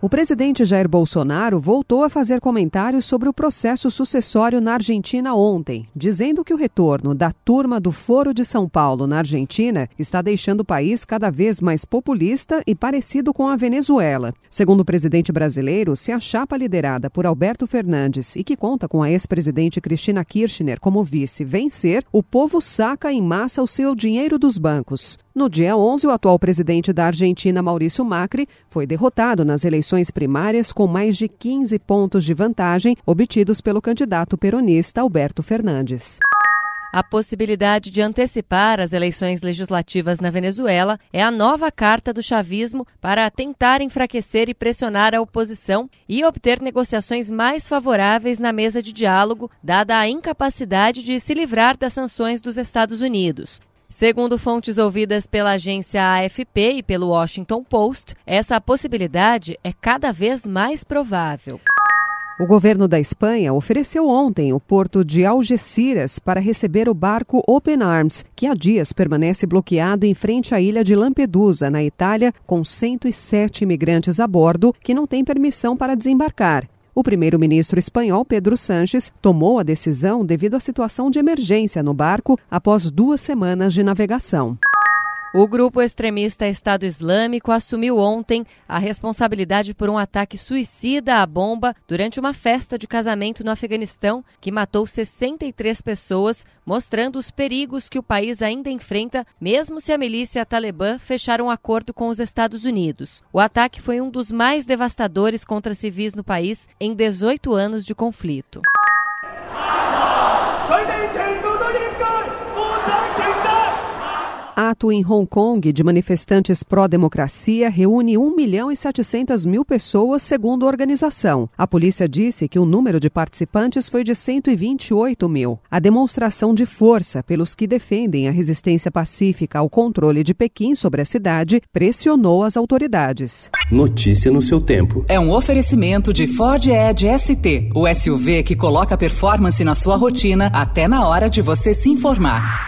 O presidente Jair Bolsonaro voltou a fazer comentários sobre o processo sucessório na Argentina ontem, dizendo que o retorno da turma do Foro de São Paulo na Argentina está deixando o país cada vez mais populista e parecido com a Venezuela. Segundo o presidente brasileiro, se a chapa liderada por Alberto Fernandes e que conta com a ex-presidente Cristina Kirchner como vice vencer, o povo saca em massa o seu dinheiro dos bancos. No dia 11, o atual presidente da Argentina, Maurício Macri, foi derrotado nas eleições primárias com mais de 15 pontos de vantagem obtidos pelo candidato peronista Alberto Fernandes. A possibilidade de antecipar as eleições legislativas na Venezuela é a nova carta do chavismo para tentar enfraquecer e pressionar a oposição e obter negociações mais favoráveis na mesa de diálogo, dada a incapacidade de se livrar das sanções dos Estados Unidos. Segundo fontes ouvidas pela agência AFP e pelo Washington Post, essa possibilidade é cada vez mais provável. O governo da Espanha ofereceu ontem o porto de Algeciras para receber o barco Open Arms, que há dias permanece bloqueado em frente à ilha de Lampedusa, na Itália, com 107 imigrantes a bordo que não têm permissão para desembarcar. O primeiro-ministro espanhol Pedro Sanches tomou a decisão devido à situação de emergência no barco após duas semanas de navegação. O grupo extremista Estado Islâmico assumiu ontem a responsabilidade por um ataque suicida à bomba durante uma festa de casamento no Afeganistão que matou 63 pessoas, mostrando os perigos que o país ainda enfrenta, mesmo se a milícia talibã fechar um acordo com os Estados Unidos. O ataque foi um dos mais devastadores contra civis no país em 18 anos de conflito. Ato em Hong Kong de manifestantes pró-democracia reúne 1 milhão e 700 mil pessoas, segundo a organização. A polícia disse que o número de participantes foi de 128 mil. A demonstração de força pelos que defendem a resistência pacífica ao controle de Pequim sobre a cidade pressionou as autoridades. Notícia no seu tempo. É um oferecimento de Ford Edge ST, o SUV que coloca performance na sua rotina até na hora de você se informar.